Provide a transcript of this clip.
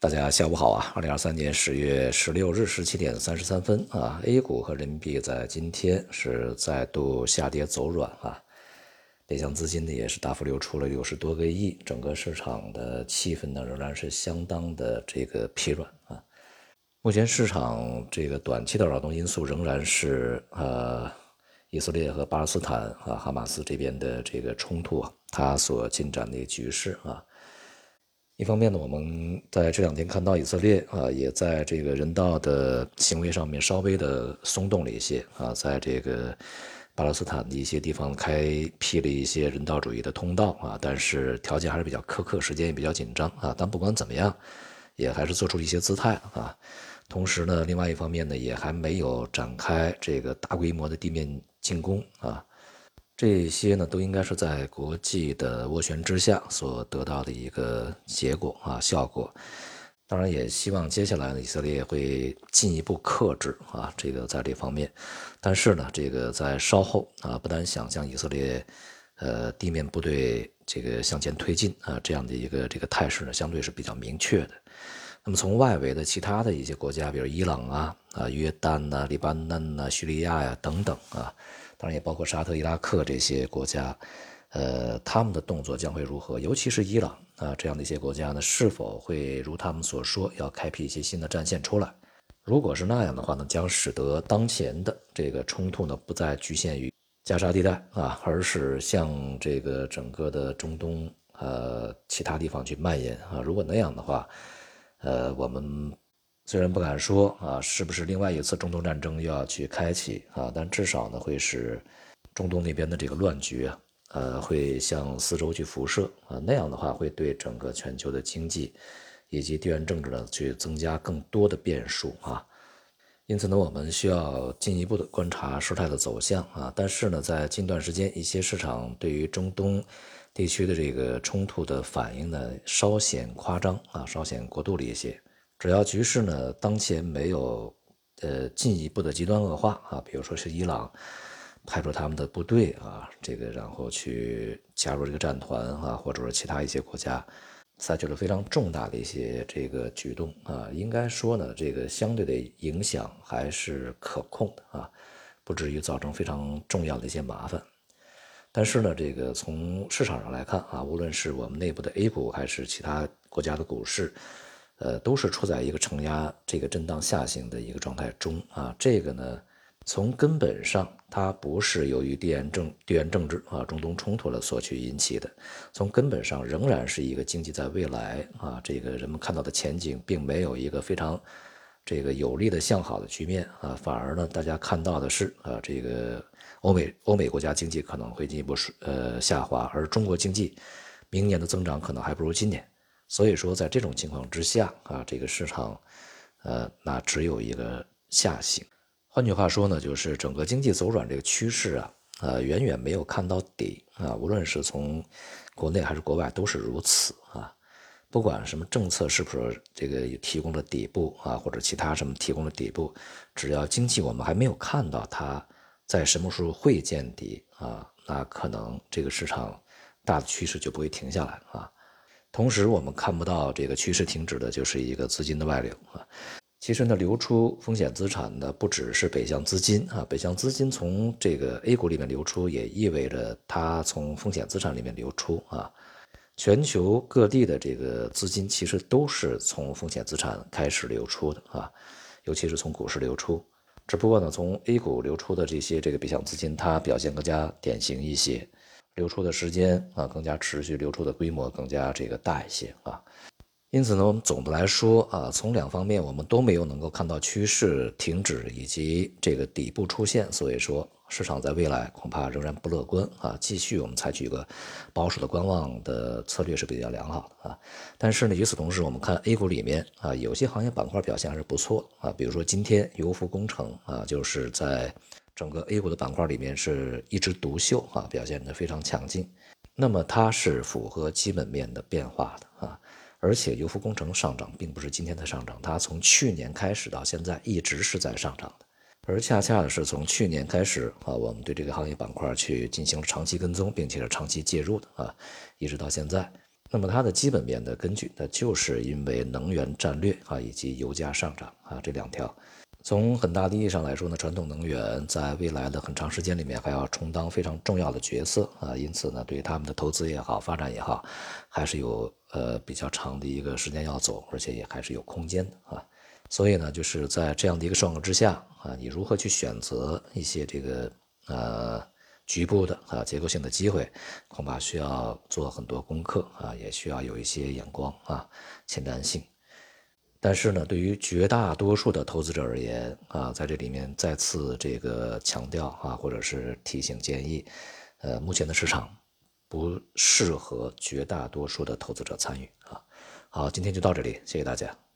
大家下午好啊！二零二三年十月十六日十七点三十三分啊，A 股和人民币在今天是再度下跌走软啊，北向资金呢也是大幅流出了六十多个亿，整个市场的气氛呢仍然是相当的这个疲软啊。目前市场这个短期的扰动因素仍然是呃以色列和巴勒斯坦啊哈马斯这边的这个冲突啊，它所进展的局势啊。一方面呢，我们在这两天看到以色列啊，也在这个人道的行为上面稍微的松动了一些啊，在这个巴勒斯坦的一些地方开辟了一些人道主义的通道啊，但是条件还是比较苛刻，时间也比较紧张啊。但不管怎么样，也还是做出了一些姿态啊。同时呢，另外一方面呢，也还没有展开这个大规模的地面进攻啊。这些呢，都应该是在国际的斡旋之下所得到的一个结果啊，效果。当然，也希望接下来呢，以色列会进一步克制啊，这个在这方面。但是呢，这个在稍后啊，不难想象以色列呃地面部队这个向前推进啊，这样的一个这个态势呢，相对是比较明确的。那么从外围的其他的一些国家，比如伊朗啊、啊约旦呐、黎巴嫩呐、叙利亚呀等等啊。当然也包括沙特、伊拉克这些国家，呃，他们的动作将会如何？尤其是伊朗啊这样的一些国家呢，是否会如他们所说要开辟一些新的战线出来？如果是那样的话呢，将使得当前的这个冲突呢不再局限于加沙地带啊，而是向这个整个的中东呃其他地方去蔓延啊。如果那样的话，呃，我们。虽然不敢说啊，是不是另外一次中东战争又要去开启啊？但至少呢，会使中东那边的这个乱局啊，呃，会向四周去辐射啊。那样的话，会对整个全球的经济以及地缘政治呢，去增加更多的变数啊。因此呢，我们需要进一步的观察事态的走向啊。但是呢，在近段时间，一些市场对于中东地区的这个冲突的反应呢，稍显夸张啊，稍显过度了一些。只要局势呢当前没有呃进一步的极端恶化啊，比如说是伊朗派出他们的部队啊，这个然后去加入这个战团啊，或者说其他一些国家采取了非常重大的一些这个举动啊，应该说呢，这个相对的影响还是可控的啊，不至于造成非常重要的一些麻烦。但是呢，这个从市场上来看啊，无论是我们内部的 A 股还是其他国家的股市。呃，都是处在一个承压、这个震荡下行的一个状态中啊。这个呢，从根本上，它不是由于地缘政地缘政治啊、中东冲突了所去引起的。从根本上，仍然是一个经济在未来啊，这个人们看到的前景，并没有一个非常这个有利的向好的局面啊。反而呢，大家看到的是啊，这个欧美欧美国家经济可能会进一步呃下滑，而中国经济明年的增长可能还不如今年。所以说，在这种情况之下啊，这个市场，呃，那只有一个下行。换句话说呢，就是整个经济走软这个趋势啊，呃，远远没有看到底啊。无论是从国内还是国外，都是如此啊。不管什么政策是不是这个提供了底部啊，或者其他什么提供了底部，只要经济我们还没有看到它在什么时候会见底啊，那可能这个市场大的趋势就不会停下来啊。同时，我们看不到这个趋势停止的，就是一个资金的外流啊。其实呢，流出风险资产的不只是北向资金啊，北向资金从这个 A 股里面流出，也意味着它从风险资产里面流出啊。全球各地的这个资金其实都是从风险资产开始流出的啊，尤其是从股市流出。只不过呢，从 A 股流出的这些这个北向资金，它表现更加典型一些。流出的时间啊更加持续，流出的规模更加这个大一些啊，因此呢，我们总的来说啊，从两方面我们都没有能够看到趋势停止以及这个底部出现，所以说市场在未来恐怕仍然不乐观啊，继续我们采取一个保守的观望的策略是比较良好的啊。但是呢，与此同时，我们看 A 股里面啊，有些行业板块表现还是不错啊，比如说今天油服工程啊，就是在。整个 A 股的板块里面是一枝独秀啊，表现的非常强劲。那么它是符合基本面的变化的啊，而且油服工程上涨并不是今天的上涨，它从去年开始到现在一直是在上涨的。而恰恰的是从去年开始啊，我们对这个行业板块去进行了长期跟踪，并且是长期介入的啊，一直到现在，那么它的基本面的根据，那就是因为能源战略啊以及油价上涨啊这两条。从很大的意义上来说呢，传统能源在未来的很长时间里面还要充当非常重要的角色啊，因此呢，对于他们的投资也好，发展也好，还是有呃比较长的一个时间要走，而且也还是有空间啊。所以呢，就是在这样的一个状况之下啊，你如何去选择一些这个呃局部的啊结构性的机会，恐怕需要做很多功课啊，也需要有一些眼光啊，前瞻性。但是呢，对于绝大多数的投资者而言啊，在这里面再次这个强调啊，或者是提醒建议，呃，目前的市场不适合绝大多数的投资者参与啊。好，今天就到这里，谢谢大家。